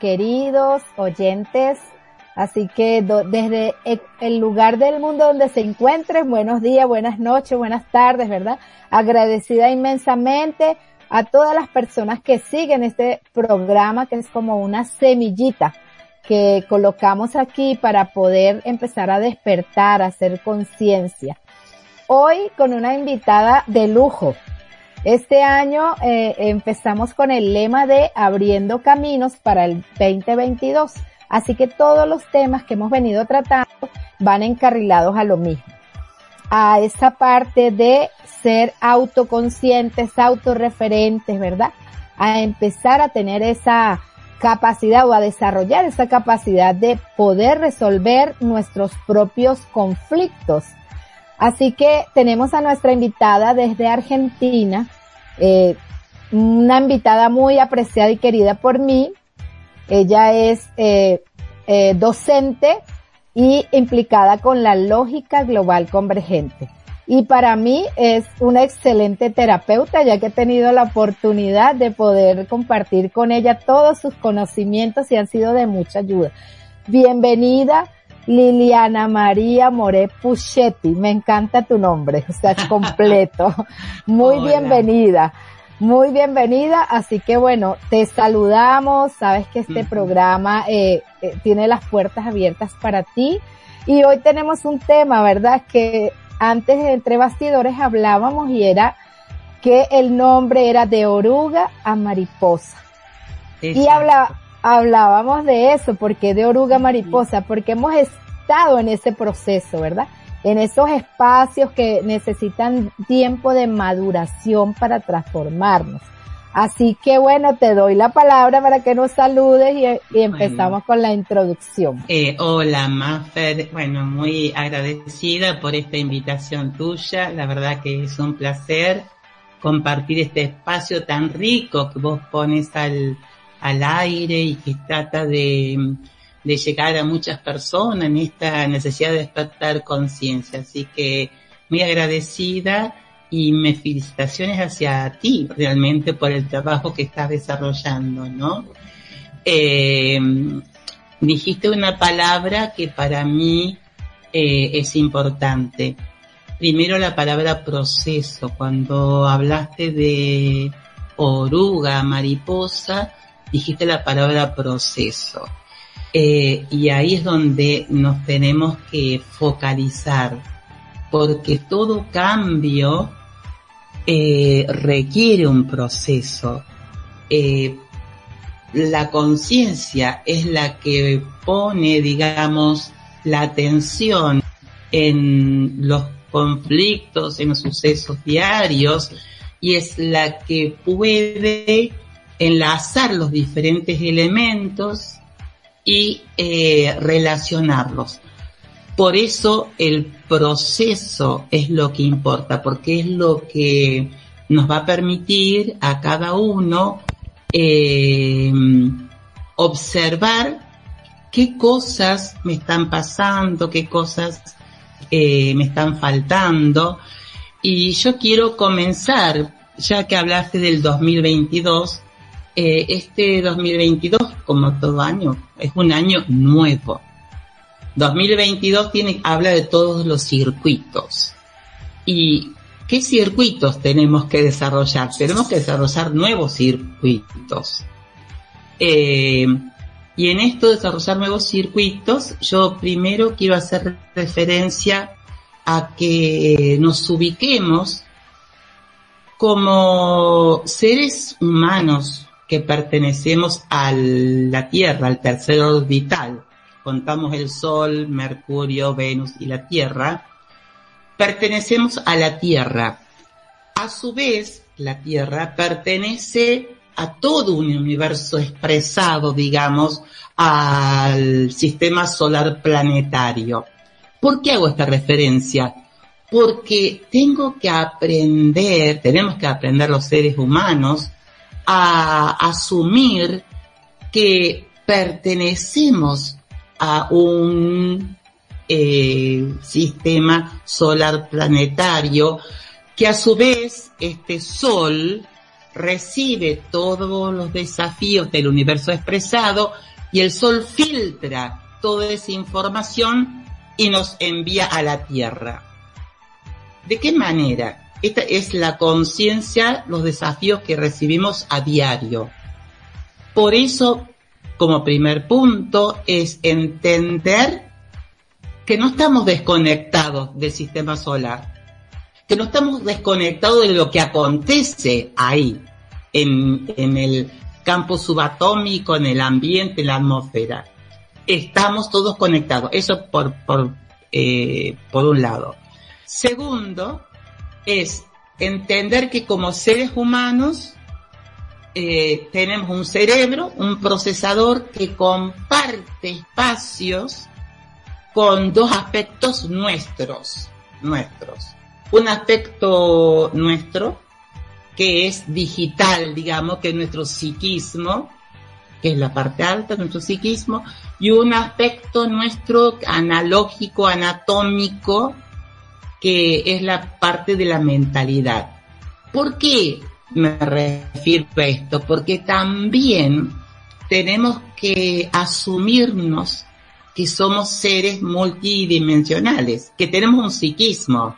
queridos oyentes. Así que desde e, el lugar del mundo donde se encuentren, buenos días, buenas noches, buenas tardes, ¿verdad? Agradecida inmensamente a todas las personas que siguen este programa que es como una semillita que colocamos aquí para poder empezar a despertar, a hacer conciencia. Hoy con una invitada de lujo. Este año eh, empezamos con el lema de abriendo caminos para el 2022. Así que todos los temas que hemos venido tratando van encarrilados a lo mismo. A esa parte de ser autoconscientes, autorreferentes, ¿verdad? A empezar a tener esa capacidad o a desarrollar esa capacidad de poder resolver nuestros propios conflictos. Así que tenemos a nuestra invitada desde Argentina, eh, una invitada muy apreciada y querida por mí. Ella es eh, eh, docente y implicada con la lógica global convergente. Y para mí es una excelente terapeuta, ya que he tenido la oportunidad de poder compartir con ella todos sus conocimientos y han sido de mucha ayuda. Bienvenida, Liliana María More Puchetti. Me encanta tu nombre, o sea, es completo. Muy bienvenida. Muy bienvenida, así que bueno, te saludamos, sabes que este programa eh, eh, tiene las puertas abiertas para ti y hoy tenemos un tema, ¿verdad? Que antes entre bastidores hablábamos y era que el nombre era de oruga a mariposa. Y habla, hablábamos de eso, porque de oruga mariposa, porque hemos estado en ese proceso, ¿verdad? En esos espacios que necesitan tiempo de maduración para transformarnos. Así que bueno, te doy la palabra para que nos saludes y, empezamos con la introducción. Eh, hola, Maffer. Bueno, muy agradecida por esta invitación tuya. La verdad que es un placer compartir este espacio tan rico que vos pones al, al aire y que trata de, llegar a muchas personas en esta necesidad de despertar conciencia. Así que muy agradecida y mis felicitaciones hacia ti realmente por el trabajo que estás desarrollando, ¿no? Eh, dijiste una palabra que para mí eh, es importante. Primero la palabra proceso. Cuando hablaste de oruga, mariposa, dijiste la palabra proceso. Eh, y ahí es donde nos tenemos que focalizar, porque todo cambio eh, requiere un proceso. Eh, la conciencia es la que pone, digamos, la atención en los conflictos, en los sucesos diarios, y es la que puede enlazar los diferentes elementos y eh, relacionarlos. Por eso el proceso es lo que importa, porque es lo que nos va a permitir a cada uno eh, observar qué cosas me están pasando, qué cosas eh, me están faltando. Y yo quiero comenzar, ya que hablaste del 2022, eh, este 2022, como todo año, es un año nuevo 2022 tiene, habla de todos los circuitos. ¿Y qué circuitos tenemos que desarrollar? Tenemos que desarrollar nuevos circuitos. Eh, y en esto de desarrollar nuevos circuitos, yo primero quiero hacer referencia a que nos ubiquemos como seres humanos que pertenecemos a la Tierra, al tercer orbital contamos el Sol, Mercurio, Venus y la Tierra, pertenecemos a la Tierra. A su vez, la Tierra pertenece a todo un universo expresado, digamos, al sistema solar planetario. ¿Por qué hago esta referencia? Porque tengo que aprender, tenemos que aprender los seres humanos a asumir que pertenecemos a un eh, sistema solar planetario que a su vez este sol recibe todos los desafíos del universo expresado y el Sol filtra toda esa información y nos envía a la Tierra. ¿De qué manera? Esta es la conciencia, los desafíos que recibimos a diario. Por eso, como primer punto, es entender que no estamos desconectados del sistema solar, que no estamos desconectados de lo que acontece ahí, en, el campo subatómico, en el ambiente, en la atmósfera. Estamos todos conectados. Eso por, eh, por un lado. Segundo, es entender que como seres humanos eh, tenemos un cerebro, un procesador que comparte espacios con dos aspectos nuestros, nuestros. Un aspecto nuestro que es digital, digamos, que es nuestro psiquismo, que es la parte alta de nuestro psiquismo, y un aspecto nuestro analógico, anatómico, que es la parte de la mentalidad. ¿Por qué me refiero a esto? Porque también tenemos que asumirnos que somos seres multidimensionales, que tenemos un psiquismo.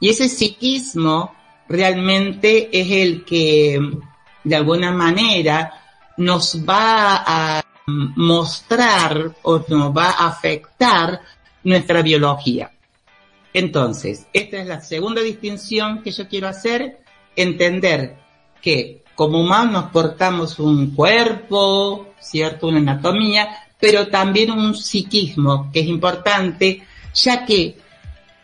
Y ese psiquismo realmente es el que de alguna manera nos va a mostrar o nos va a afectar nuestra biología. Entonces, esta es la segunda distinción que yo quiero hacer, entender que como humanos portamos un cuerpo, ¿cierto? Una anatomía, pero también un psiquismo que es importante, ya que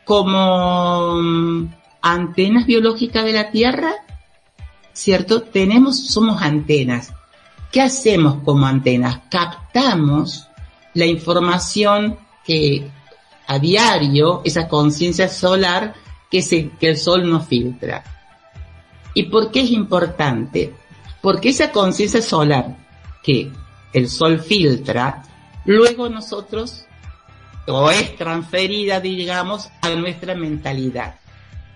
como mm, antenas biológicas de la Tierra, ¿cierto? Tenemos, somos antenas. ¿Qué hacemos como antenas? Captamos la información que a diario esa conciencia solar que, se, que el sol nos filtra. ¿Y por qué es importante? Porque esa conciencia solar que el sol filtra, luego nosotros, o es transferida, digamos, a nuestra mentalidad.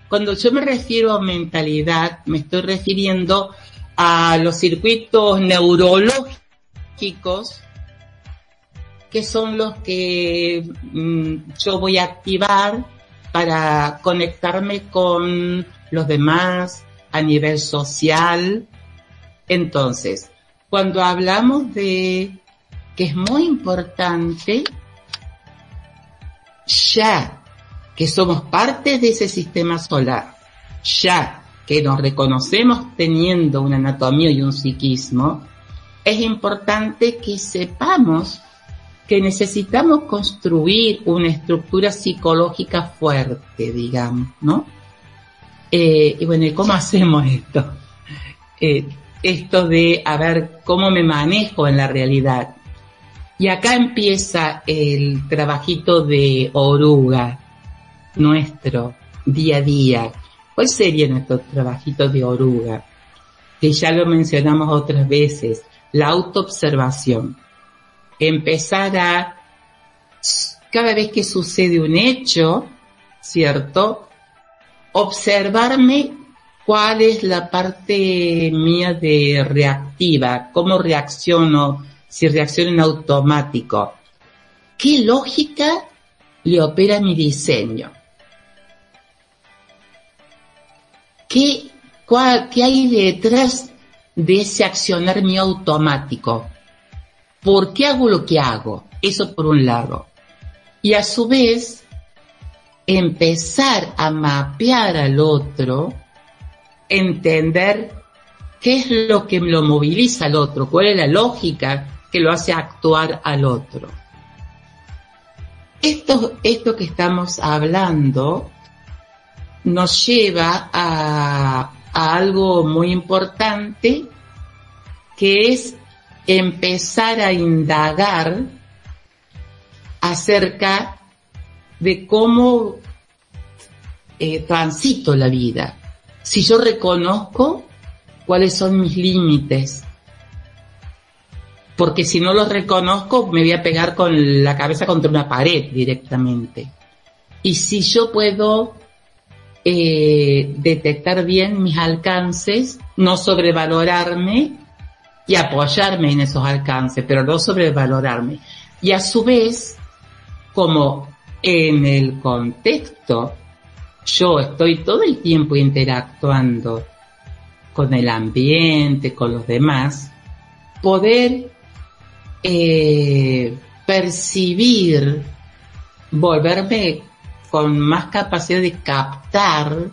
Cuando yo me refiero a mentalidad, me estoy refiriendo a los circuitos neurológicos que son los que mm, yo voy a activar para conectarme con los demás a nivel social. Entonces, cuando hablamos de que es muy importante, ya que somos parte de ese sistema solar, ya que nos reconocemos teniendo una anatomía y un psiquismo, es importante que sepamos que necesitamos construir una estructura psicológica fuerte, digamos, ¿no? Eh, y bueno, ¿cómo hacemos esto? Eh, esto de, a ver, cómo me manejo en la realidad. Y acá empieza el trabajito de oruga, nuestro, día a día. ¿Cuál sería nuestro trabajito de oruga? Que ya lo mencionamos otras veces, la autoobservación empezar a, cada vez que sucede un hecho, ¿cierto? Observarme cuál es la parte mía de reactiva, cómo reacciono, si reacciono en automático. ¿Qué lógica le opera mi diseño? ¿Qué, cuál, qué hay detrás de ese accionar mío automático? ¿Por qué hago lo que hago? Eso por un lado. Y a su vez, empezar a mapear al otro, entender qué es lo que lo moviliza al otro, cuál es la lógica que lo hace actuar al otro. Esto, esto que estamos hablando nos lleva a, a algo muy importante que es empezar a indagar acerca de cómo eh, transito la vida. Si yo reconozco cuáles son mis límites, porque si no los reconozco me voy a pegar con la cabeza contra una pared directamente. Y si yo puedo eh, detectar bien mis alcances, no sobrevalorarme y apoyarme en esos alcances, pero no sobrevalorarme. Y a su vez, como en el contexto, yo estoy todo el tiempo interactuando con el ambiente, con los demás, poder eh, percibir, volverme con más capacidad de captar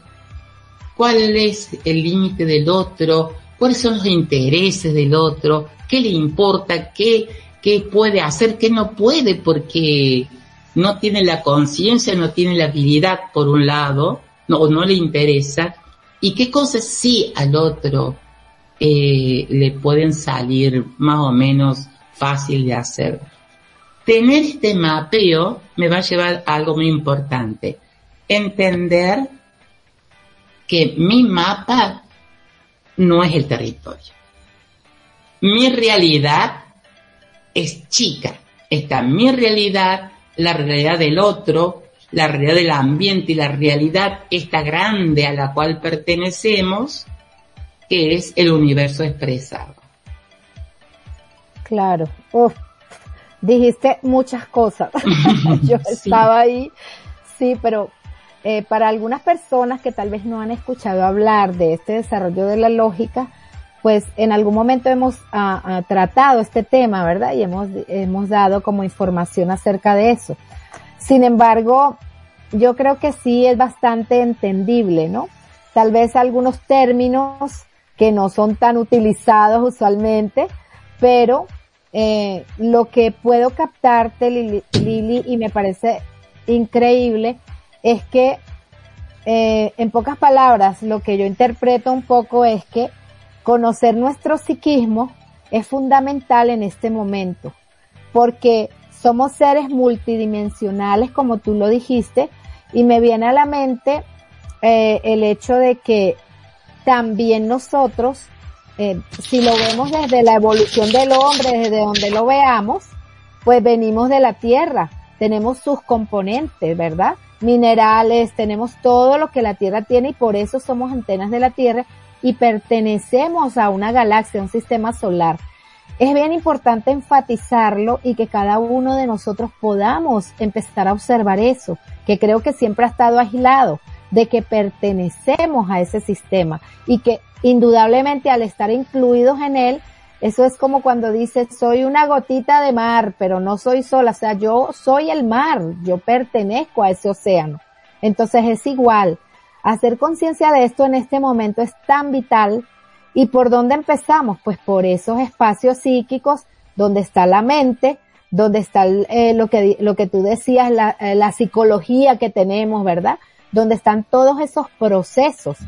cuál es el límite del otro, cuáles son los intereses del otro, qué le importa, qué, qué puede hacer, qué no puede, porque no tiene la conciencia, no tiene la habilidad por un lado, no, o no le interesa, y qué cosas sí al otro eh, le pueden salir más o menos fácil de hacer. Tener este mapeo me va a llevar a algo muy importante. Entender que mi mapa no es el territorio. Mi realidad es chica. Está mi realidad, la realidad del otro, la realidad del ambiente y la realidad esta grande a la cual pertenecemos, que es el universo expresado. Claro. Uf, dijiste muchas cosas. Yo estaba ahí, sí, pero eh, para algunas personas que tal vez no han escuchado hablar de este desarrollo de la lógica, pues en algún momento hemos ah, ah, tratado este tema, ¿verdad? Y hemos, hemos dado como información acerca de eso. Sin embargo, yo creo que sí es bastante entendible, ¿no? Tal vez algunos términos que no son tan utilizados usualmente, pero eh, lo que puedo captarte, Lili, y me parece increíble, es que, eh, en pocas palabras, lo que yo interpreto un poco es que conocer nuestro psiquismo es fundamental en este momento, porque somos seres multidimensionales, como tú lo dijiste, y me viene a la mente eh, el hecho de que también nosotros eh, si lo vemos desde la evolución del hombre, desde donde lo veamos, pues venimos de la tierra, tenemos sus componentes, ¿verdad? Minerales, tenemos todo lo que la tierra tiene y por eso somos antenas de la tierra y pertenecemos a una galaxia, a un sistema solar. Es bien importante enfatizarlo y que cada uno de nosotros podamos empezar a observar eso, que creo que siempre ha estado aislado, de que pertenecemos a ese sistema y que indudablemente al estar incluidos en él, eso es como cuando dices, soy una gotita de mar, pero no soy sola, o sea, yo soy el mar, yo pertenezco a ese océano. Entonces es igual. Hacer conciencia de esto en este momento es tan vital. ¿Y por dónde empezamos? Pues por esos espacios psíquicos donde está la mente, donde está eh, lo que lo que tú decías, la, eh, la psicología que tenemos, ¿verdad? Donde están todos esos procesos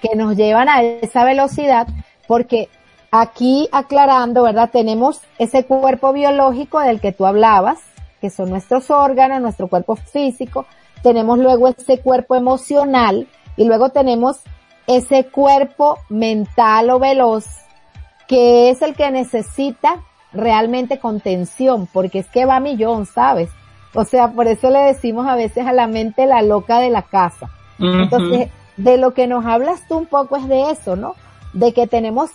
que nos llevan a esa velocidad, porque aquí aclarando, ¿verdad? Tenemos ese cuerpo biológico del que tú hablabas, que son nuestros órganos, nuestro cuerpo físico, tenemos luego ese cuerpo emocional y luego tenemos ese cuerpo mental o veloz, que es el que necesita realmente contención, porque es que va a millón, ¿sabes? O sea, por eso le decimos a veces a la mente la loca de la casa. Entonces, de lo que nos hablas tú un poco es de eso, ¿no? De que tenemos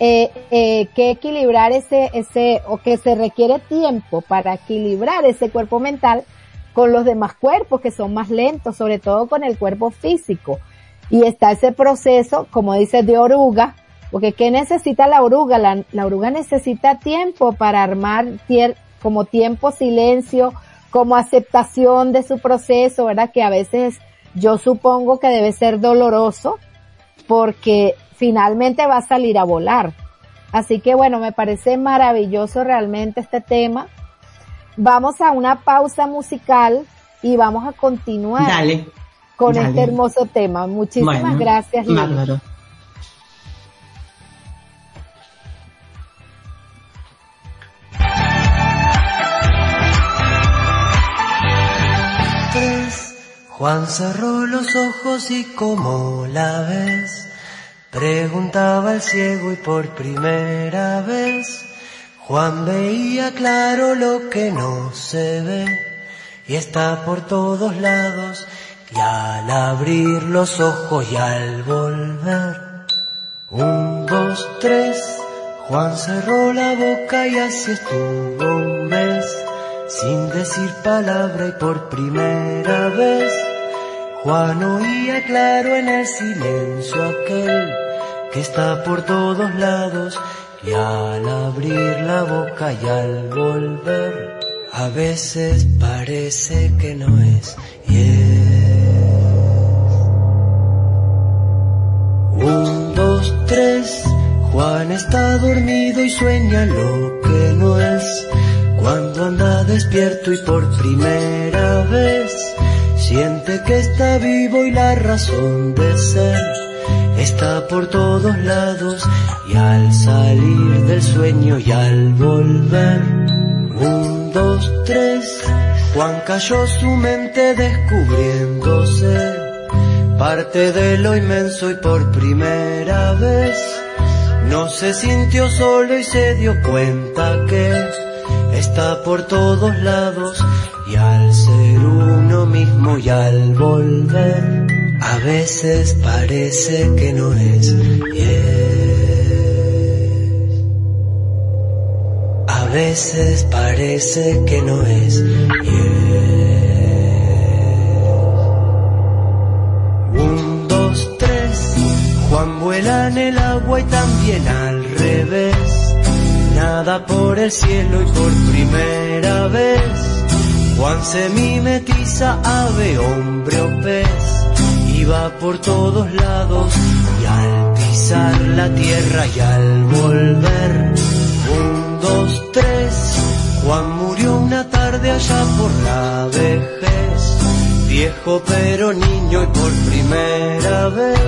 eh, eh, que equilibrar ese, ese, o que se requiere tiempo para equilibrar ese cuerpo mental con los demás cuerpos que son más lentos, sobre todo con el cuerpo físico. Y está ese proceso, como dices, de oruga, porque ¿qué necesita la oruga? La, la oruga necesita tiempo para armar como tiempo, silencio, como aceptación de su proceso, ¿verdad? Que a veces yo supongo que debe ser doloroso porque finalmente va a salir a volar. Así que bueno, me parece maravilloso realmente este tema. Vamos a una pausa musical y vamos a continuar con este hermoso tema. Muchísimas gracias. Juan cerró los ojos y como la ves, preguntaba el ciego y por primera vez, Juan veía claro lo que no se ve y está por todos lados y al abrir los ojos y al volver. Un, dos, tres, Juan cerró la boca y así estuvo un mes, sin decir palabra y por primera vez. Juan oía claro en el silencio aquel que está por todos lados y al abrir la boca y al volver, a veces parece que no es y es. Un, dos, tres, Juan está dormido y sueña lo que no es. Cuando anda despierto y por primera vez siente que está vivo y la razón de ser está por todos lados y al salir del sueño y al volver, un, dos, tres, Juan cayó su mente descubriéndose parte de lo inmenso y por primera vez no se sintió solo y se dio cuenta que está por todos lados y al ser uno mismo y al volver a veces parece que no es y es. A veces parece que no es y es. Un, dos, tres, Juan vuela en el agua y también al revés. Nada por el cielo y por primera vez. Juan se mimetiza, ave, hombre o pez va por todos lados y al pisar la tierra y al volver, un, dos, tres, Juan murió una tarde allá por la vejez, viejo pero niño y por primera vez,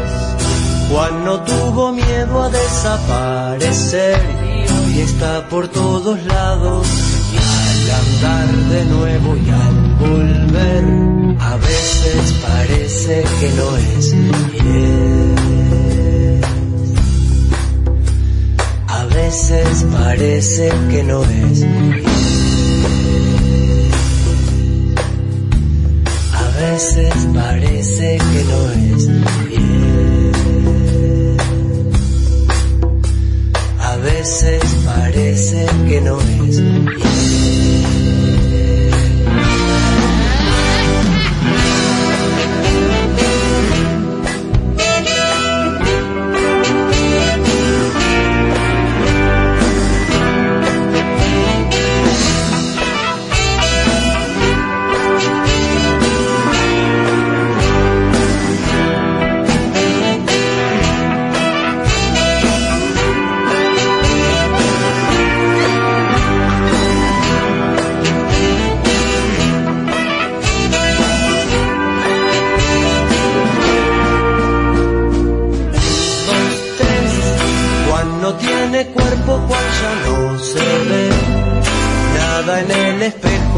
Juan no tuvo miedo a desaparecer y está por todos lados y al andar de nuevo y al volver a veces parece que no es A veces parece que no es A veces parece que no es A veces parece que no es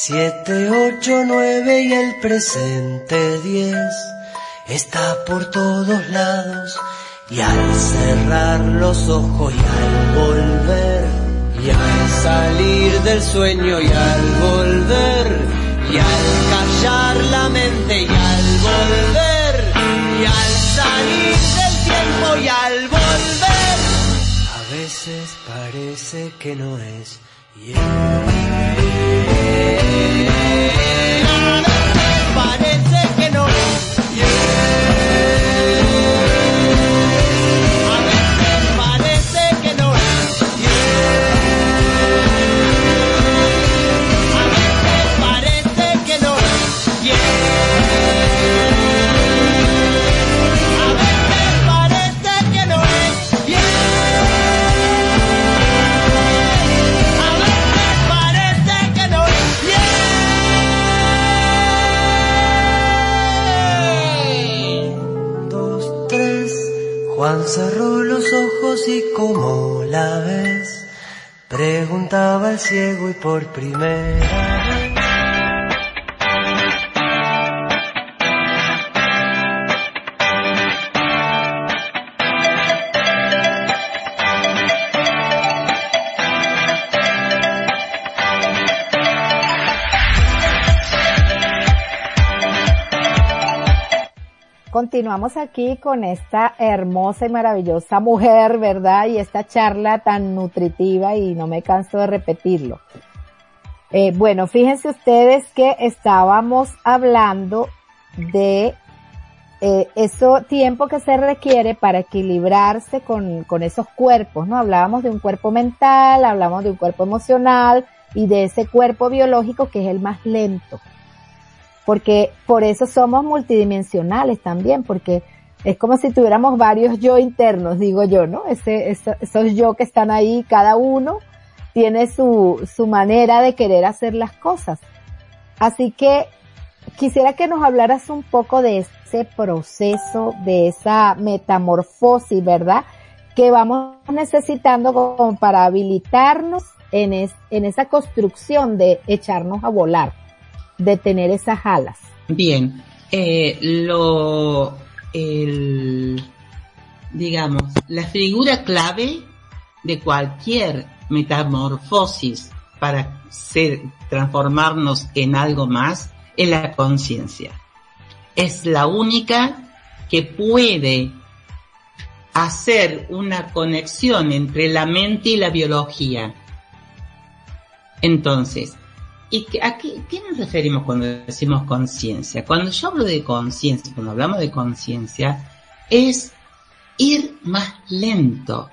Siete, ocho, nueve y el presente diez. Está por todos lados y al cerrar los ojos y al volver. Y al salir del sueño y al volver. Y al callar la mente y al volver. Y al salir del tiempo y al volver veces parece que no es. Parece Cerró los ojos y como la ves, preguntaba el ciego y por primera vez. Continuamos aquí con esta hermosa y maravillosa mujer, ¿verdad? Y esta charla tan nutritiva y no me canso de repetirlo. Eh, bueno, fíjense ustedes que estábamos hablando de eh, eso tiempo que se requiere para equilibrarse con, con esos cuerpos, ¿no? Hablábamos de un cuerpo mental, hablamos de un cuerpo emocional y de ese cuerpo biológico que es el más lento porque por eso somos multidimensionales también, porque es como si tuviéramos varios yo internos, digo yo, ¿no? Ese, esos yo que están ahí, cada uno tiene su, su manera de querer hacer las cosas. Así que quisiera que nos hablaras un poco de ese proceso, de esa metamorfosis, ¿verdad? Que vamos necesitando para habilitarnos en, en esa construcción de echarnos a volar de tener esas alas? Bien, eh, lo, el, digamos, la figura clave de cualquier metamorfosis para ser, transformarnos en algo más es la conciencia. Es la única que puede hacer una conexión entre la mente y la biología. Entonces, ¿Y a qué, nos referimos cuando decimos conciencia? Cuando yo hablo de conciencia, cuando hablamos de conciencia, es ir más lento,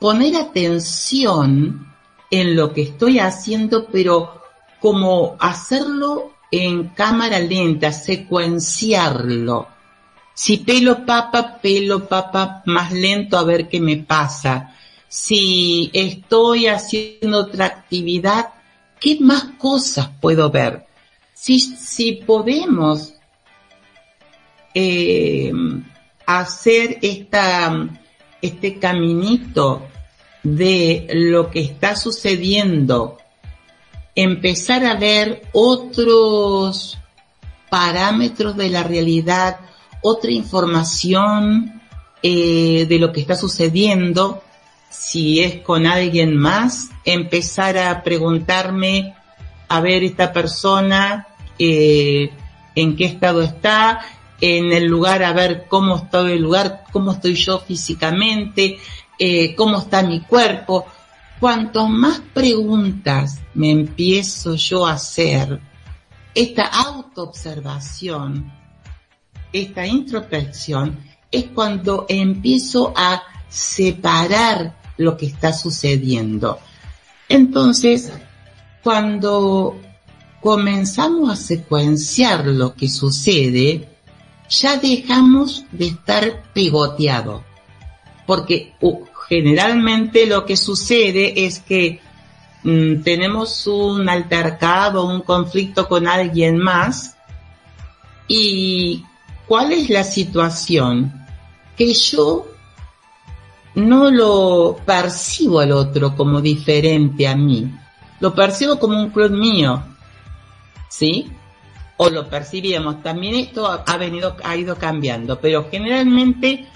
poner atención en lo que estoy haciendo, pero como hacerlo en cámara lenta, secuenciarlo. Si pelo papa, pelo papa más lento a ver qué me pasa. Si estoy haciendo otra actividad, ¿qué más cosas puedo ver? Si, si podemos eh, hacer esta, este caminito de lo que está sucediendo, empezar a ver otros parámetros de la realidad, otra información eh, de lo que está sucediendo, si es con alguien más, empezar a preguntarme, a ver esta persona, eh, en qué estado está, en el lugar, a ver cómo está el lugar, cómo estoy yo físicamente, eh, cómo está mi cuerpo. Cuanto más preguntas me empiezo yo a hacer, esta autoobservación, esta introspección, es cuando empiezo a separar lo que está sucediendo. Entonces, cuando comenzamos a secuenciar lo que sucede, ya dejamos de estar pegoteado. Porque generalmente lo que sucede es que mm, tenemos un altercado, un conflicto con alguien más y ¿cuál es la situación? Que yo no lo percibo al otro como diferente a mí, lo percibo como un club mío, ¿sí? O lo percibíamos. También esto ha venido, ha ido cambiando, pero generalmente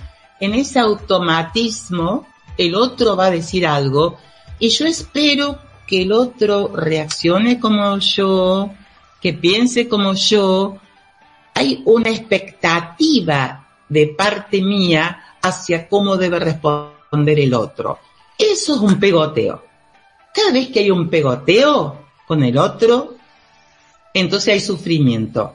en ese automatismo el otro va a decir algo y yo espero que el otro reaccione como yo, que piense como yo. Hay una expectativa de parte mía hacia cómo debe responder el otro. Eso es un pegoteo. Cada vez que hay un pegoteo con el otro, entonces hay sufrimiento.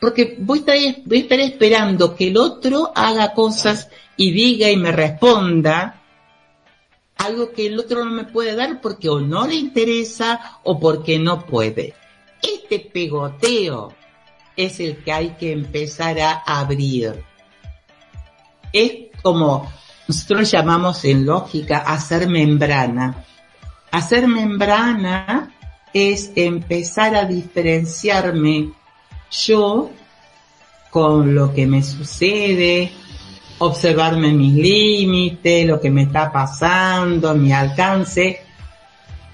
Porque voy a, estar, voy a estar esperando que el otro haga cosas y diga y me responda algo que el otro no me puede dar porque o no le interesa o porque no puede. Este pegoteo es el que hay que empezar a abrir. Es como nosotros llamamos en lógica hacer membrana. Hacer membrana es empezar a diferenciarme yo con lo que me sucede, observarme mis límites, lo que me está pasando, mi alcance,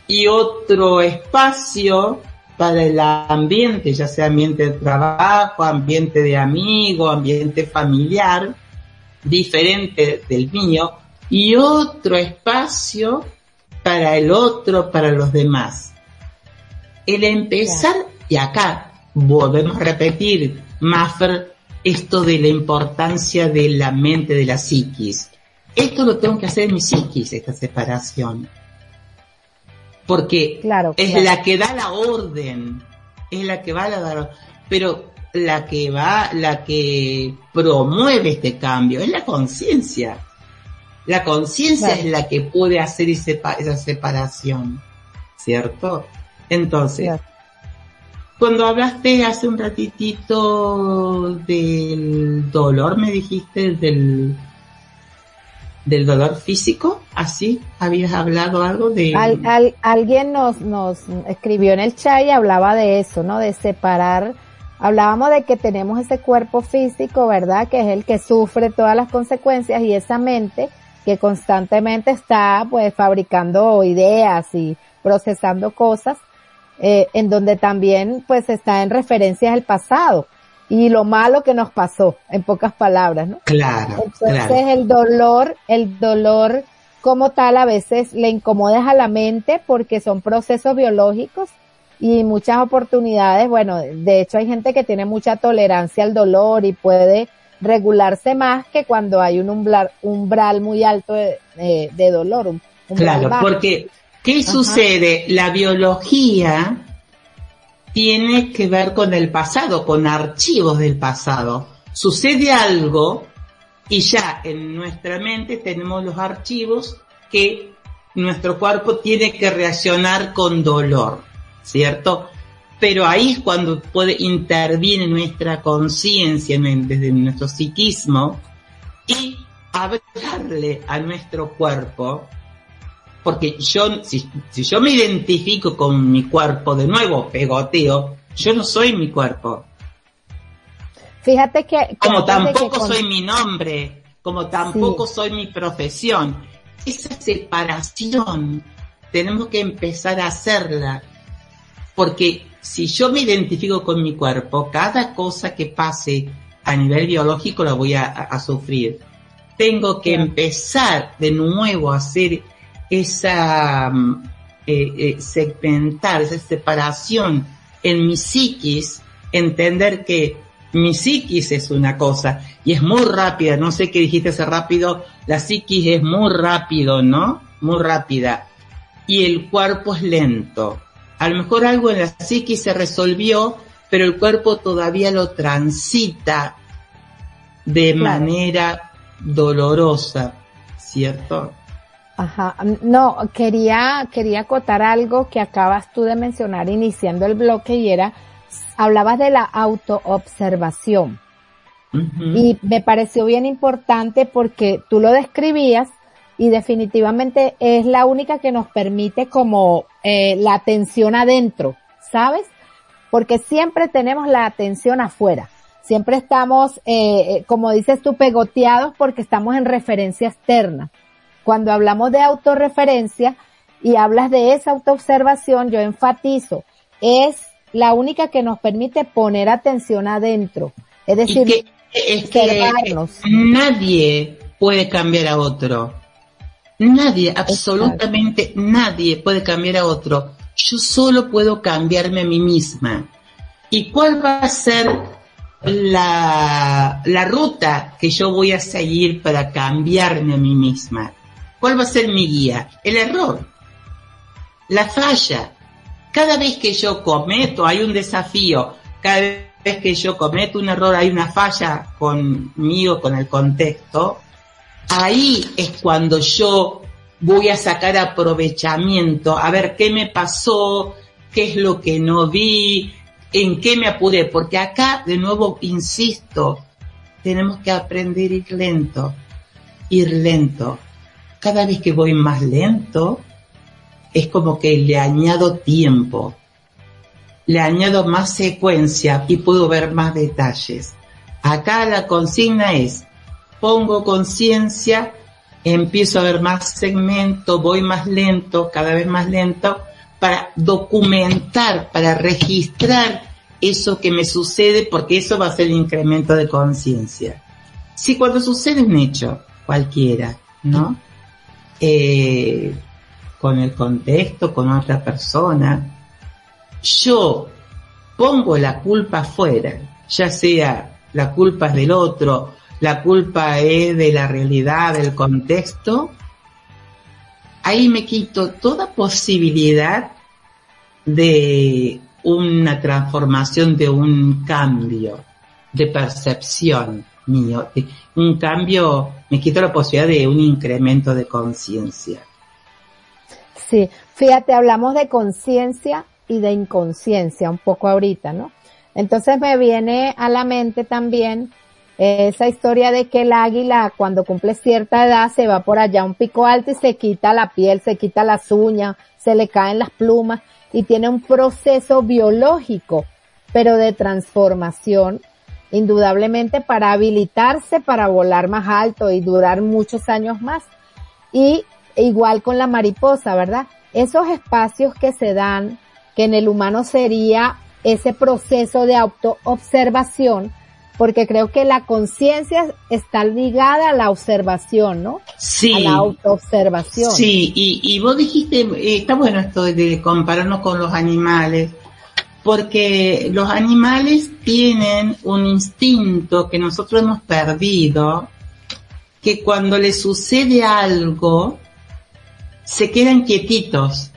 y otro espacio para el ambiente, ya sea ambiente de trabajo, ambiente de amigo, ambiente familiar, diferente del mío, y otro espacio para el otro, para los demás. El empezar, y acá volvemos a repetir, Maffer, esto de la importancia de la mente, de la psiquis. Esto lo tengo que hacer en mi psiquis, esta separación. Porque es la que da la orden, es la que va a dar, pero la que va, la que promueve este cambio es la conciencia. La conciencia es la que puede hacer esa separación, ¿cierto? Entonces, cuando hablaste hace un ratitito del dolor, me dijiste del del dolor físico, así habías hablado algo de alguien nos nos escribió en el chat y hablaba de eso, ¿no? De separar hablábamos de que tenemos ese cuerpo físico, ¿verdad? Que es el que sufre todas las consecuencias y esa mente que constantemente está pues fabricando ideas y procesando cosas eh, en donde también pues está en referencias al pasado y lo malo que nos pasó, en pocas palabras, ¿no? Claro. Entonces el dolor, el dolor como tal a veces le incomoda a la mente porque son procesos biológicos y muchas oportunidades, bueno, de hecho hay gente que tiene mucha tolerancia al dolor y puede regularse más que cuando hay un umbral, umbral muy alto de, de, dolor. claro, porque ¿Qué sucede? La biología tiene que ver con el pasado, con archivos del pasado. Sucede algo y ya en nuestra mente tenemos los archivos que nuestro cuerpo tiene que reaccionar con dolor, ¿cierto? Pero ahí es cuando puede interviene nuestra conciencia desde nuestro psiquismo y hablarle a nuestro cuerpo porque yo, si, yo me identifico con mi cuerpo, de nuevo, pegoteo, yo no soy mi cuerpo. Fíjate que... Como tampoco soy mi nombre, como tampoco soy mi profesión. Esa separación tenemos que empezar a hacerla. Porque si yo me identifico con mi cuerpo, cada cosa que pase a nivel biológico la voy a, sufrir. Tengo que empezar de nuevo a hacer esa mm, eh, eh, segmentar, esa separación en mi psiquis, entender que mi psiquis es una cosa y es muy rápida, no sé qué dijiste hace rápido, la psiquis es muy rápido, ¿no? Muy rápida. Y el cuerpo es lento. A lo mejor algo en la psiquis se resolvió, pero el cuerpo todavía lo transita de manera dolorosa, ¿cierto? Ajá, no, quería, quería acotar algo que acabas tú de mencionar iniciando el bloque y era, hablabas de la autoobservación. Y me pareció bien importante porque tú lo describías y definitivamente es la única que nos permite como eh, la atención adentro, ¿sabes? Porque siempre tenemos la atención afuera. Siempre estamos, eh, eh como dices tú, pegoteados porque estamos en referencia externa. Cuando hablamos de autorreferencia y hablas de esa autoobservación, yo enfatizo, es la única que nos permite poner atención adentro. Es decir, que, es que nadie puede cambiar a otro. Nadie, absolutamente nadie puede cambiar a otro. Yo solo puedo cambiarme a mí misma. ¿Y cuál va a ser la, la ruta que yo voy a seguir para cambiarme a mí misma? ¿Cuál va a ser mi guía? El error, la falla. Cada vez que yo cometo, hay un desafío, cada vez que yo cometo un error, hay una falla conmigo, con el contexto, ahí es cuando yo voy a sacar aprovechamiento, a ver qué me pasó, qué es lo que no vi, en qué me apuré, porque acá, de nuevo, insisto, tenemos que aprender ir lento, ir lento. Cada vez que voy más lento, es como que le añado tiempo, le añado más secuencia y puedo ver más detalles. Acá la consigna es pongo conciencia, empiezo a ver más segmentos, voy más lento, cada vez más lento, para documentar, para registrar eso que me sucede, porque eso va a ser el incremento de conciencia. Si cuando sucede un hecho, cualquiera, ¿no? Eh, con el contexto, con otra persona, yo pongo la culpa afuera, ya sea la culpa del otro, la culpa es de la realidad, del contexto, ahí me quito toda posibilidad de una transformación, de un cambio de percepción mío, un cambio, me quito la posibilidad de un incremento de conciencia. Sí, fíjate, hablamos de conciencia y de inconsciencia un poco ahorita, ¿no? Entonces me viene a la mente también esa historia de que el águila cuando cumple cierta edad se va por allá a un pico alto y se quita la piel, se quita las uñas, se le caen las plumas y tiene un proceso biológico, pero de transformación, indudablemente para habilitarse para volar más alto y durar muchos años más. Y igual con la mariposa, ¿verdad? Esos espacios que se dan, que en el humano sería ese proceso de autoobservación, porque creo que la conciencia está ligada a la observación, ¿no? Sí. A la autoobservación. Sí, y, y vos dijiste, eh, está bueno esto de compararnos con los animales, porque los animales tienen un instinto que nosotros hemos perdido, que cuando les sucede algo, se quedan quietitos.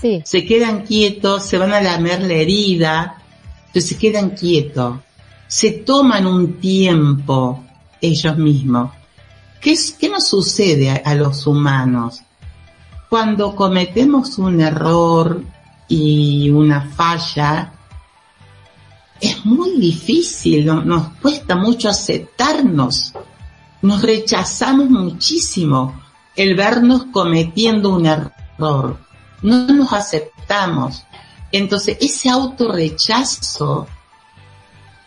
Sí. Se quedan quietos, se van a lamer la herida, entonces se quedan quietos se toman un tiempo ellos mismos. ¿Qué, qué nos sucede a, los humanos? Cuando cometemos un error y una falla, es muy difícil, nos cuesta mucho aceptarnos, nos rechazamos muchísimo el vernos cometiendo un error, no nos aceptamos. Entonces ese autorrechazo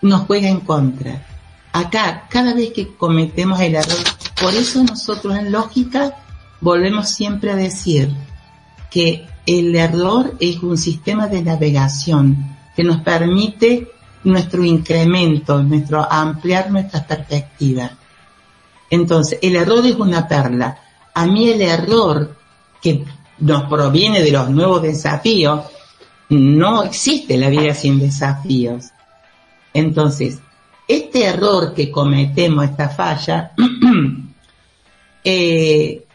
nos juega en contra. Acá, cada vez que cometemos el error, por eso nosotros en lógica volvemos siempre a decir que el error es un sistema de navegación que nos permite nuestro incremento, nuestro ampliar nuestras perspectivas. Entonces, el error es una perla. A mí el error que nos proviene de los nuevos desafíos, no existe la vida sin desafíos. Entonces, este error que cometemos, esta falla, eh,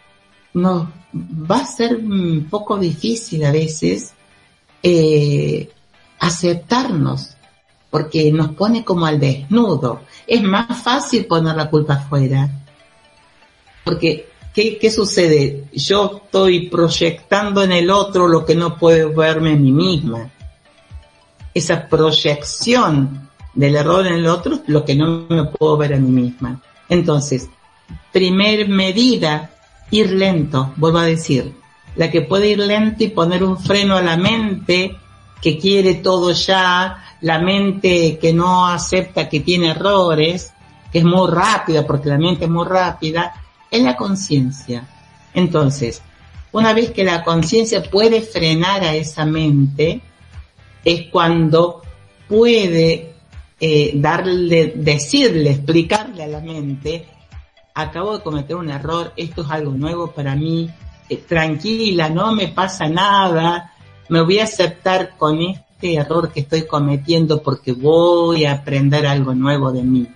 nos va a ser un poco difícil a veces eh, aceptarnos, porque nos pone como al desnudo. Es más fácil poner la culpa afuera. Porque, ¿qué, ¿qué sucede? Yo estoy proyectando en el otro lo que no puedo verme en mí misma. Esa proyección del error en el otro, lo que no me puedo ver a mí misma. Entonces, primer medida, ir lento, vuelvo a decir, la que puede ir lento y poner un freno a la mente que quiere todo ya, la mente que no acepta que tiene errores, que es muy rápida, porque la mente es muy rápida, es la conciencia. Entonces, una vez que la conciencia puede frenar a esa mente, es cuando puede eh, darle, decirle, explicarle a la mente, acabo de cometer un error, esto es algo nuevo para mí, eh, tranquila, no me pasa nada, me voy a aceptar con este error que estoy cometiendo porque voy a aprender algo nuevo de mí.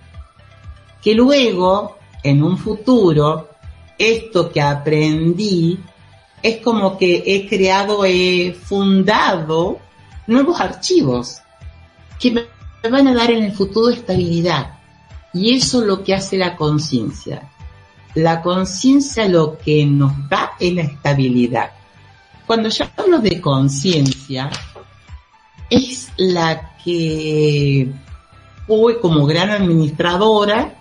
Que luego, en un futuro, esto que aprendí es como que he creado, he fundado nuevos archivos que van a dar en el futuro estabilidad. Y eso es lo que hace la conciencia. La conciencia lo que nos da es la estabilidad. Cuando yo hablo de conciencia, es la que hoy como gran administradora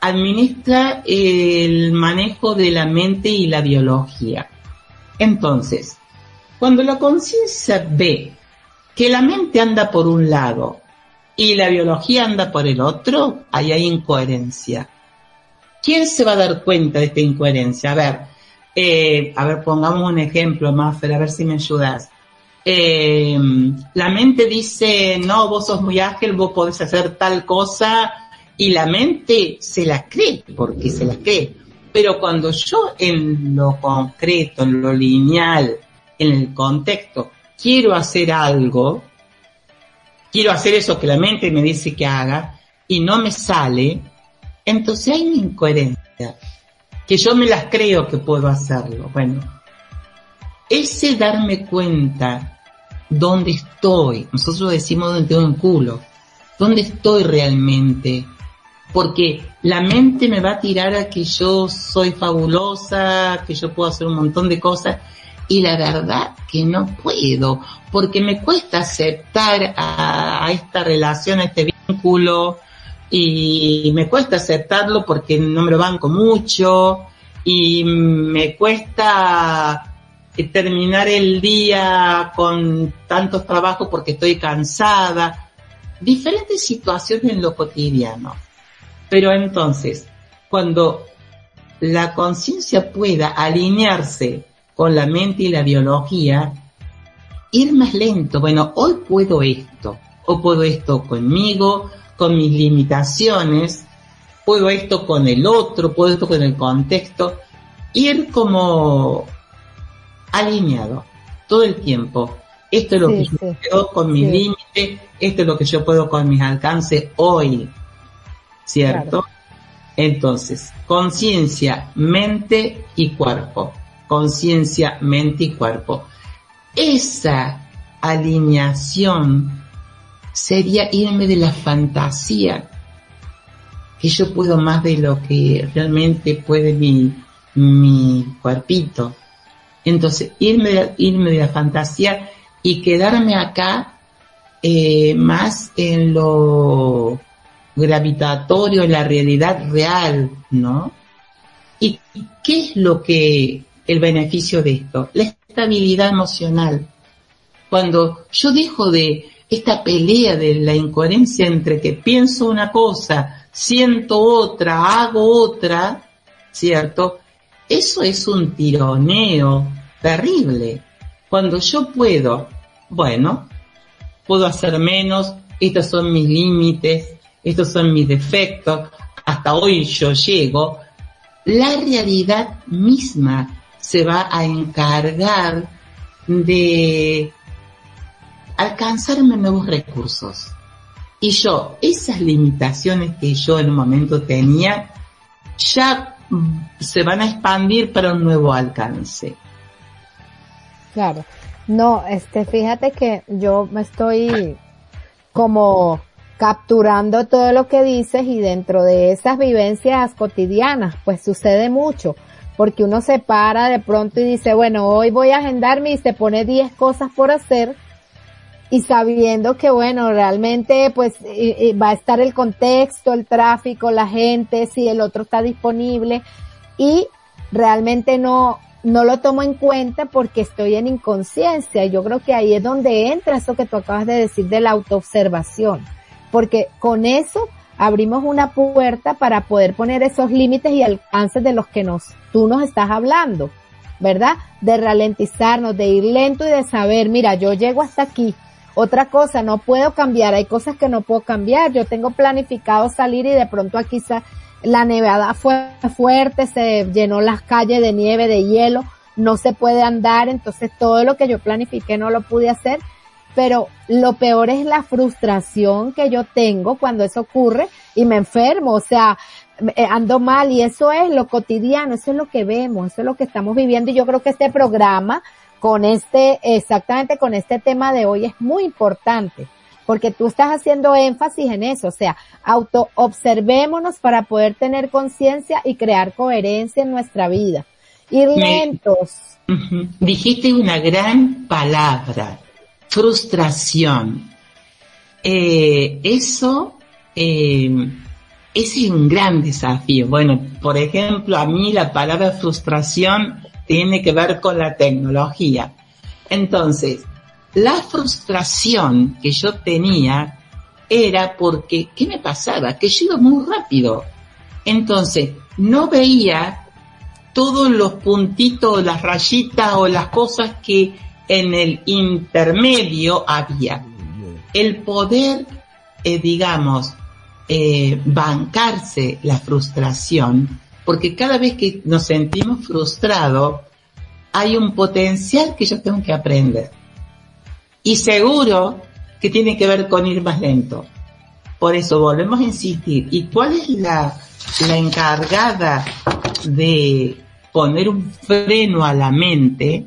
administra el manejo de la mente y la biología. Entonces, cuando la conciencia ve que la mente anda por un lado y la biología anda por el otro, ahí hay incoherencia. ¿quién se va a dar cuenta de esta incoherencia? A ver, eh, a ver, pongamos un ejemplo, Maffer, a ver si me ayudas. Eh, la mente dice, no, vos sos muy ágil, vos podés hacer tal cosa, y la mente se la cree, porque se la cree. Pero cuando yo en lo concreto, en lo lineal, en el contexto, quiero hacer algo, quiero hacer eso que la mente me dice que haga, y no me sale, entonces hay una incoherencia, que yo me las creo que puedo hacerlo. Bueno, ese darme cuenta dónde estoy, nosotros decimos donde tengo un culo, dónde estoy realmente, porque la mente me va a tirar a que yo soy fabulosa, que yo puedo hacer un montón de cosas, y la verdad que no puedo, porque me cuesta aceptar a, esta relación, a este vínculo, y me cuesta aceptarlo porque no me lo banco mucho, y me cuesta terminar el día con tantos trabajos porque estoy cansada, diferentes situaciones en lo cotidiano. Pero entonces, cuando la conciencia pueda alinearse con la mente y la biología, ir más lento. Bueno, hoy puedo esto, o puedo esto conmigo, con mis limitaciones, puedo esto con el otro, puedo esto con el contexto, ir como alineado todo el tiempo. Esto es lo que yo puedo con mis límites, esto es lo que yo puedo con mis alcances hoy. ¿cierto? Entonces, conciencia, mente y cuerpo. Conciencia, mente y cuerpo. Esa alineación sería irme de la fantasía, que yo puedo más de lo que realmente puede mi, mi cuerpito. Entonces, irme, irme de la fantasía y quedarme acá eh, más en lo gravitatorio, la realidad real, ¿no? ¿Y qué es lo que, el beneficio de esto? La estabilidad emocional. Cuando yo dejo de esta pelea de la incoherencia entre que pienso una cosa, siento otra, hago otra, ¿cierto? Eso es un tironeo terrible. Cuando yo puedo, bueno, puedo hacer menos, estos son mis límites, estos son mis defectos, hasta hoy yo llego, la realidad misma se va a encargar de alcanzarme nuevos recursos. Y yo, esas limitaciones que yo en un momento tenía, ya se van a expandir para un nuevo alcance. Claro. No, este, fíjate que yo me estoy como capturando todo lo que dices y dentro de esas vivencias cotidianas, pues sucede mucho, porque uno se para de pronto y dice, bueno, hoy voy a agendarme y se pone 10 cosas por hacer. Y sabiendo que bueno, realmente pues va a estar el contexto, el tráfico, la gente, si el otro está disponible. Y realmente no, no lo tomo en cuenta porque estoy en inconsciencia. Yo creo que ahí es donde entra eso que tú acabas de decir de la autoobservación. Porque con eso abrimos una puerta para poder poner esos límites y alcances de los que nos, tú nos estás hablando, ¿verdad? De ralentizarnos, de ir lento y de saber, mira, yo llego hasta aquí. Otra cosa, no puedo cambiar, hay cosas que no puedo cambiar. Yo tengo planificado salir y de pronto aquí la nevada fue fuerte, se llenó las calles de nieve, de hielo, no se puede andar, entonces todo lo que yo planifiqué no lo pude hacer pero lo peor es la frustración que yo tengo cuando eso ocurre y me enfermo, o sea, eh, ando mal y eso es lo cotidiano, eso es lo que vemos, eso es lo que estamos viviendo. Y yo creo que este programa con este, exactamente con este tema de hoy es muy importante porque tú estás haciendo énfasis en eso, o sea, auto observémonos para poder tener conciencia y crear coherencia en nuestra vida. Ir lentos. Dijiste una gran palabra, frustración. Eh, eso eh, es un gran desafío. Bueno, por ejemplo, a mí la palabra frustración tiene que ver con la tecnología. Entonces, la frustración que yo tenía era porque, ¿qué me pasaba? Que yo iba muy rápido. Entonces, no veía todos los puntitos, las rayitas o las cosas que en el intermedio había. El poder, eh, digamos, eh, bancarse la frustración, porque cada vez que nos sentimos frustrados, hay un potencial que yo tengo que aprender. Y seguro que tiene que ver con ir más lento. Por eso volvemos a insistir. ¿Y cuál es la, la encargada de poner un freno a la mente?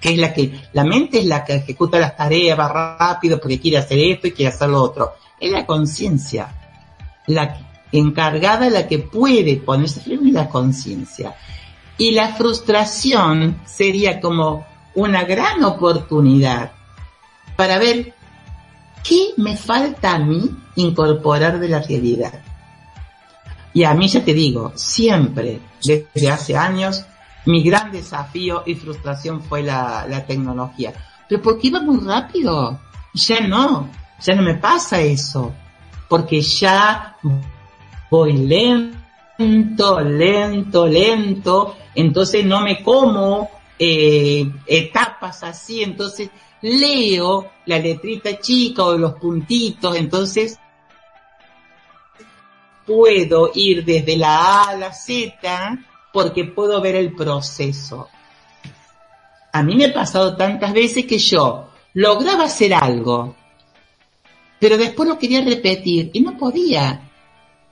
Que es la que, la mente es la que ejecuta las tareas, va rápido porque quiere hacer esto y quiere hacer lo otro. Es la conciencia. La encargada, la que puede ponerse freno es la conciencia. Y la frustración sería como una gran oportunidad para ver qué me falta a mí incorporar de la realidad. Y a mí ya te digo, siempre, desde hace años, mi gran desafío y frustración fue la, la tecnología. Pero porque iba muy rápido. Ya no, ya no me pasa eso. Porque ya voy lento, lento, lento, entonces no me como eh, etapas así, entonces leo la letrita chica o los puntitos, entonces puedo ir desde la A a la Z porque puedo ver el proceso. A mí me ha pasado tantas veces que yo lograba hacer algo, pero después lo quería repetir y no podía,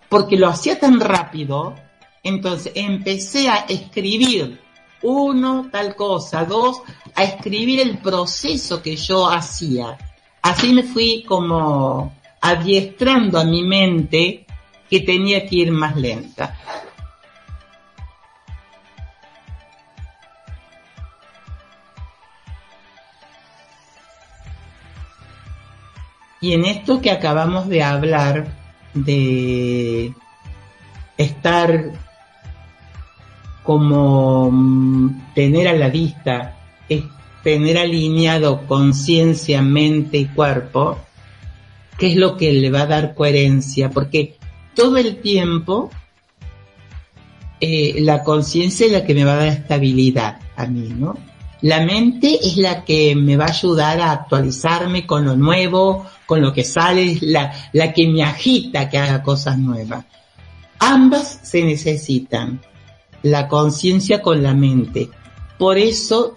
porque lo hacía tan rápido, entonces empecé a escribir uno, tal cosa, dos, a escribir el proceso que yo hacía. Así me fui como adiestrando a mi mente que tenía que ir más lenta. Y en esto que acabamos de hablar, de estar como mm, tener a la vista, es tener alineado conciencia, mente y cuerpo, que es lo que le va a dar coherencia, porque todo el tiempo eh, la conciencia es la que me va a dar estabilidad a mí, ¿no? La mente es la que me va a ayudar a actualizarme con lo nuevo, con lo que sale, la, la que me agita que haga cosas nuevas. Ambas se necesitan la conciencia con la mente. Por eso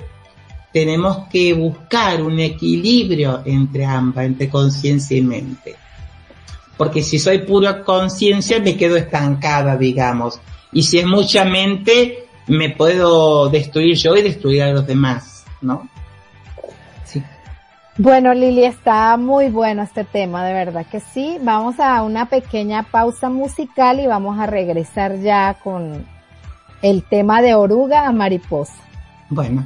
tenemos que buscar un equilibrio entre ambas, entre conciencia y mente. Porque si soy pura conciencia me quedo estancada, digamos. Y si es mucha mente, me puedo destruir yo y destruir a los demás, ¿no? Sí. Bueno, Lili, está muy bueno este tema, de verdad que sí. Vamos a una pequeña pausa musical y vamos a regresar ya con el tema de oruga a mariposa. Bueno.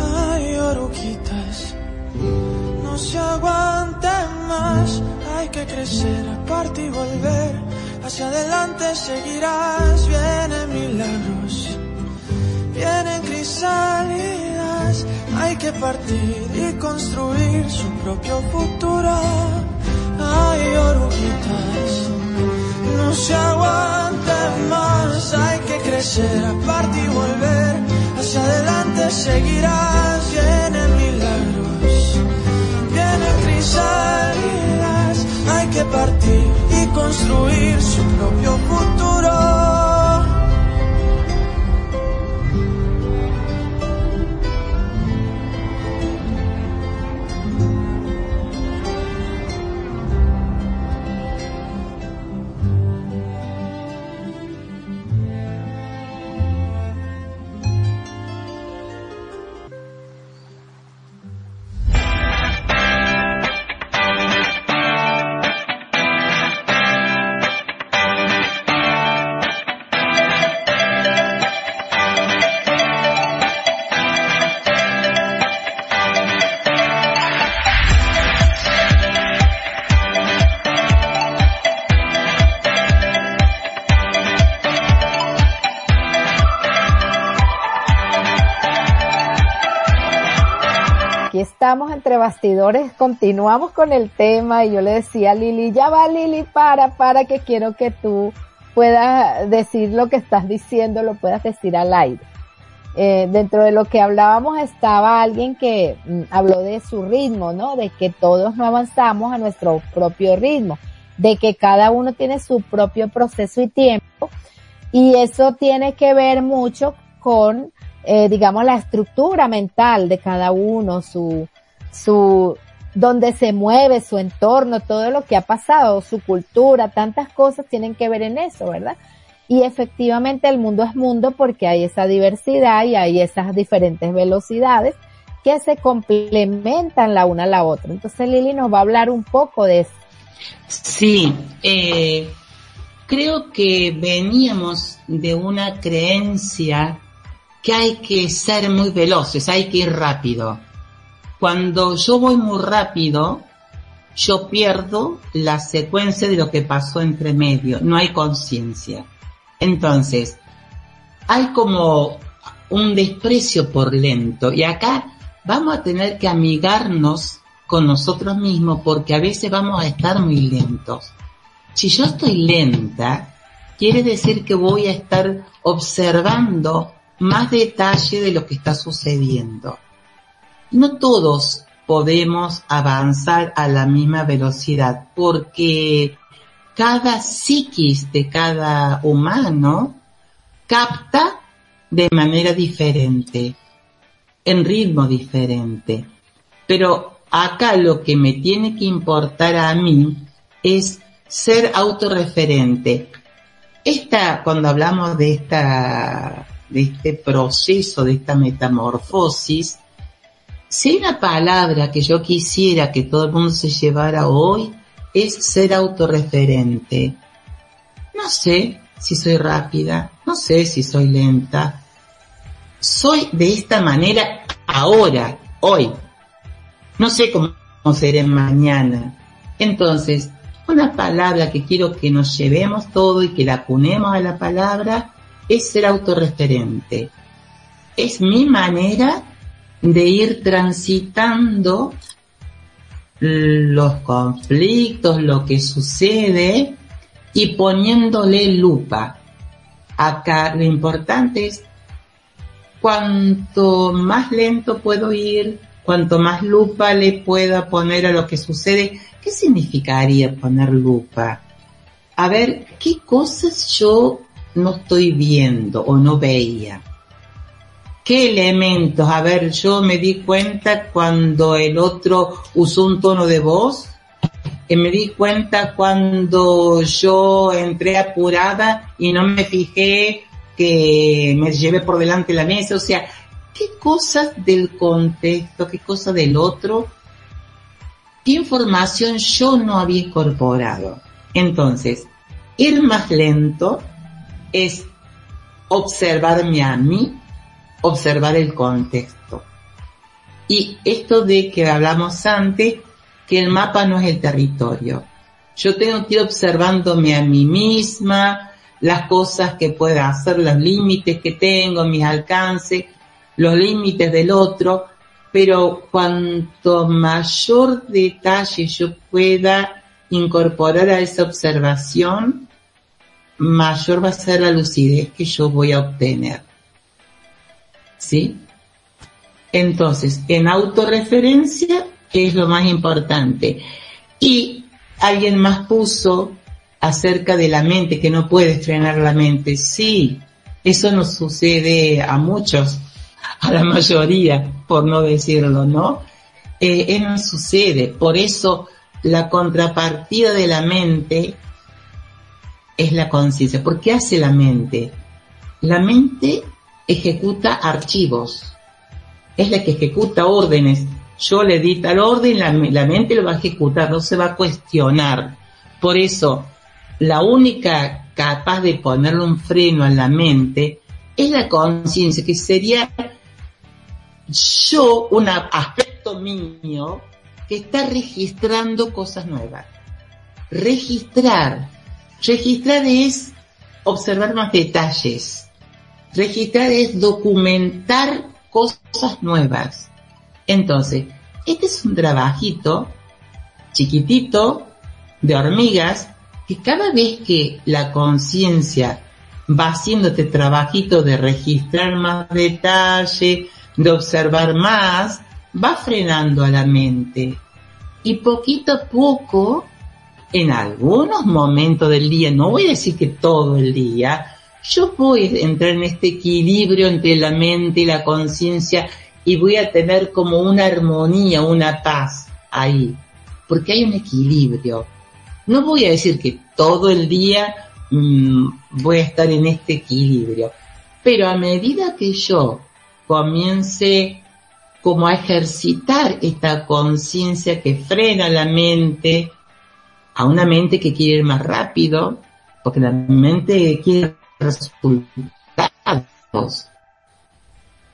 Hay oruguitas, no se aguante más. Hay que crecer, aparte y volver. Hacia adelante seguirás. Vienen milagros, vienen crisálidas. Hay que partir y construir su propio futuro. Ay, oruguitas, no se aguanta más, hay que crecer, aparte y volver, hacia adelante seguirás, vienen milagros, vienen crisálidas, hay que partir y construir su propio futuro. Bastidores, continuamos con el tema y yo le decía a Lili, ya va Lili, para, para que quiero que tú puedas decir lo que estás diciendo, lo puedas decir al aire. Eh, dentro de lo que hablábamos estaba alguien que mm, habló de su ritmo, ¿no? De que todos no avanzamos a nuestro propio ritmo, de que cada uno tiene su propio proceso y tiempo y eso tiene que ver mucho con eh, digamos, la estructura mental de cada uno, su, su, donde se mueve, su entorno, todo lo que ha pasado, su cultura, tantas cosas tienen que ver en eso, ¿verdad? Y efectivamente el mundo es mundo porque hay esa diversidad y hay esas diferentes velocidades que se complementan la una a la otra. Entonces Lili nos va a hablar un poco de eso. Sí, eh, creo que veníamos de una creencia que hay que ser muy veloces, hay que ir rápido. Cuando yo voy muy rápido, yo pierdo la secuencia de lo que pasó entre medio, no hay conciencia. Entonces, hay como un desprecio por lento y acá vamos a tener que amigarnos con nosotros mismos porque a veces vamos a estar muy lentos. Si yo estoy lenta, quiere decir que voy a estar observando más detalle de lo que está sucediendo. No todos podemos avanzar a la misma velocidad porque cada psiquis de cada humano capta de manera diferente, en ritmo diferente. Pero acá lo que me tiene que importar a mí es ser autorreferente. Esta, cuando hablamos de esta de este proceso, de esta metamorfosis, si una palabra que yo quisiera que todo el mundo se llevara hoy, es ser autorreferente. No sé si soy rápida, no sé si soy lenta. Soy de esta manera ahora, hoy. No sé cómo seré mañana. Entonces, una palabra que quiero que nos llevemos todo y que la cunemos a la palabra es ser autorreferente. Es mi manera de ir transitando los conflictos, lo que sucede y poniéndole lupa. Acá lo importante es cuanto más lento puedo ir, cuanto más lupa le pueda poner a lo que sucede. ¿Qué significaría poner lupa? A ver, ¿qué cosas yo no estoy viendo o no veía. ¿Qué elementos? A ver, yo me di cuenta cuando el otro usó un tono de voz, que me di cuenta cuando yo entré apurada y no me fijé que me llevé por delante la mesa, o sea, qué cosas del contexto, qué cosas del otro, qué información yo no había incorporado. Entonces, ir más lento, es observarme a mí, observar el contexto. Y esto de que hablamos antes, que el mapa no es el territorio. Yo tengo que ir observándome a mí misma, las cosas que pueda hacer, los límites que tengo, mis alcances, los límites del otro, pero cuanto mayor detalle yo pueda incorporar a esa observación, mayor va a ser la lucidez que yo voy a obtener. ¿Sí? Entonces, en autorreferencia, es lo más importante. Y alguien más puso acerca de la mente, que no puedes frenar la mente. Sí, eso nos sucede a muchos, a la mayoría, por no decirlo, ¿no? Eh, eso sucede. Por eso la contrapartida de la mente es la conciencia. ¿Por qué hace la mente? La mente ejecuta archivos. Es la que ejecuta órdenes. Yo le di tal orden, la, la mente lo va a ejecutar, no se va a cuestionar. Por eso, la única capaz de ponerle un freno a la mente es la conciencia, que sería yo, un aspecto mío, que está registrando cosas nuevas. Registrar. Registrar es observar más detalles. Registrar es documentar cosas nuevas. Entonces, este es un trabajito chiquitito de hormigas que cada vez que la conciencia va haciendo este trabajito de registrar más detalle, de observar más, va frenando a la mente. Y poquito a poco, en algunos momentos del día, no voy a decir que todo el día, yo voy a entrar en este equilibrio entre la mente y la conciencia y voy a tener como una armonía, una paz ahí, porque hay un equilibrio. No voy a decir que todo el día mmm, voy a estar en este equilibrio, pero a medida que yo comience como a ejercitar esta conciencia que frena la mente, a una mente que quiere ir más rápido, porque la mente quiere resultados.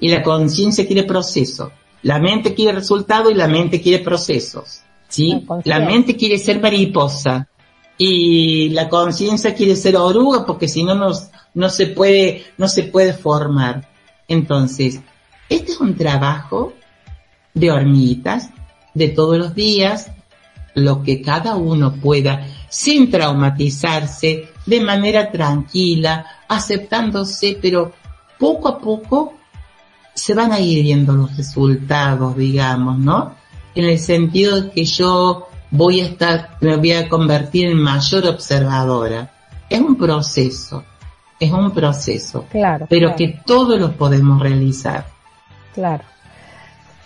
Y la conciencia quiere proceso. La mente quiere resultados y la mente quiere procesos. ¿Sí? La mente quiere ser mariposa y la conciencia quiere ser oruga porque si no nos, no se puede, no se puede formar. Entonces, este es un trabajo de hormiguitas de todos los días, lo que cada uno pueda, sin traumatizarse, de manera tranquila, aceptándose, pero poco a poco se van a ir viendo los resultados, digamos, ¿no? En el sentido de que yo voy a estar, me voy a convertir en mayor observadora. Es un proceso, es un proceso. Claro. Pero claro. que todos los podemos realizar. Claro.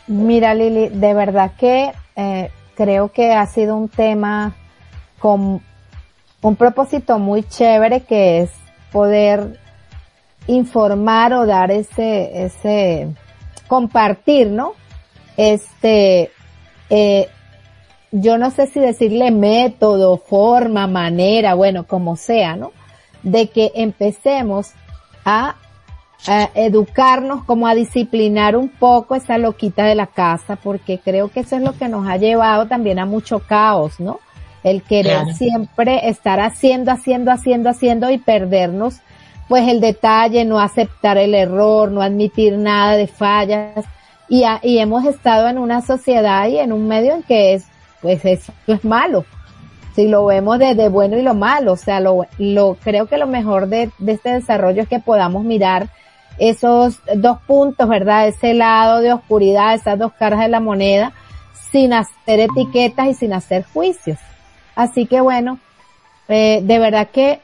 Mira, Lili, de verdad que eh, creo que ha sido un tema con un propósito muy chévere que es poder informar o dar ese, ese, compartir, ¿no? Este, eh, yo no sé si decirle método, forma, manera, bueno, como sea, ¿no? De que empecemos a, a, educarnos, como a disciplinar un poco esa loquita de la casa, porque creo que eso es lo que nos ha llevado también a mucho caos, ¿no? El querer claro. siempre estar haciendo, haciendo, haciendo, haciendo y perdernos, pues el detalle, no aceptar el error, no admitir nada de fallas. Y, a, y hemos estado en una sociedad y en un medio en que es pues eso es malo. Si lo vemos desde bueno y lo malo, o sea, lo, lo creo que lo mejor de, de, este desarrollo es que podamos mirar esos dos puntos, ¿verdad? Ese lado de oscuridad, esas dos caras de la moneda, sin hacer etiquetas y sin hacer juicios. Así que bueno, eh, de verdad que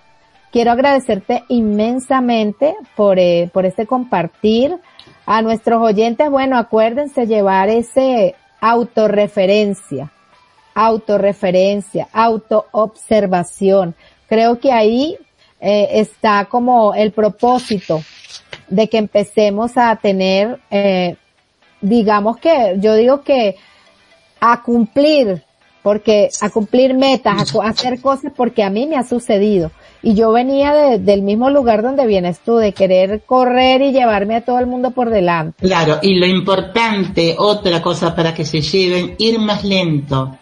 quiero agradecerte inmensamente por, eh, por este compartir. A nuestros oyentes, bueno, acuérdense llevar ese autorreferencia autorreferencia, autoobservación. Creo que ahí eh, está como el propósito de que empecemos a tener, eh, digamos que, yo digo que a cumplir, porque a cumplir metas, a, hacer cosas porque a mí me ha sucedido. Y yo venía de, del mismo lugar donde vienes tú, de querer correr y llevarme a todo el mundo por delante. Claro, y lo importante, otra cosa para que se lleven, ir más lento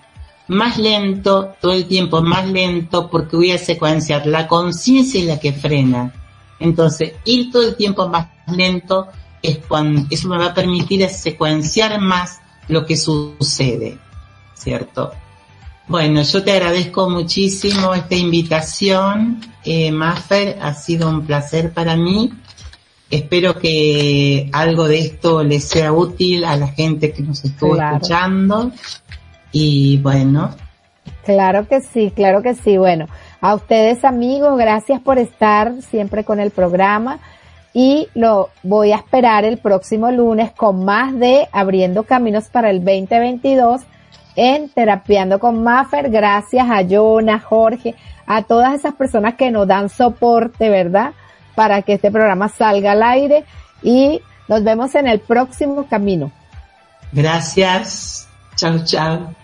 más lento, todo el tiempo más lento, porque voy a secuenciar. La conciencia es la que frena. Entonces, ir todo el tiempo más lento es cuando, eso me va a permitir secuenciar más lo que sucede, ¿cierto? Bueno, yo te agradezco muchísimo esta invitación, eh, Maffer, ha sido un placer para mí. Espero que algo de esto les sea útil a la gente que nos estuvo escuchando. Y bueno. Claro que sí, claro que sí. Bueno, a ustedes amigos, gracias por estar siempre con el programa y lo voy a esperar el próximo lunes con más de Abriendo Caminos para el 2022 en Terapiando con Maffer. Gracias a Jonah, Jorge, a todas esas personas que nos dan soporte, ¿verdad? Para que este programa salga al aire y nos vemos en el próximo camino. Gracias. Chao, chao.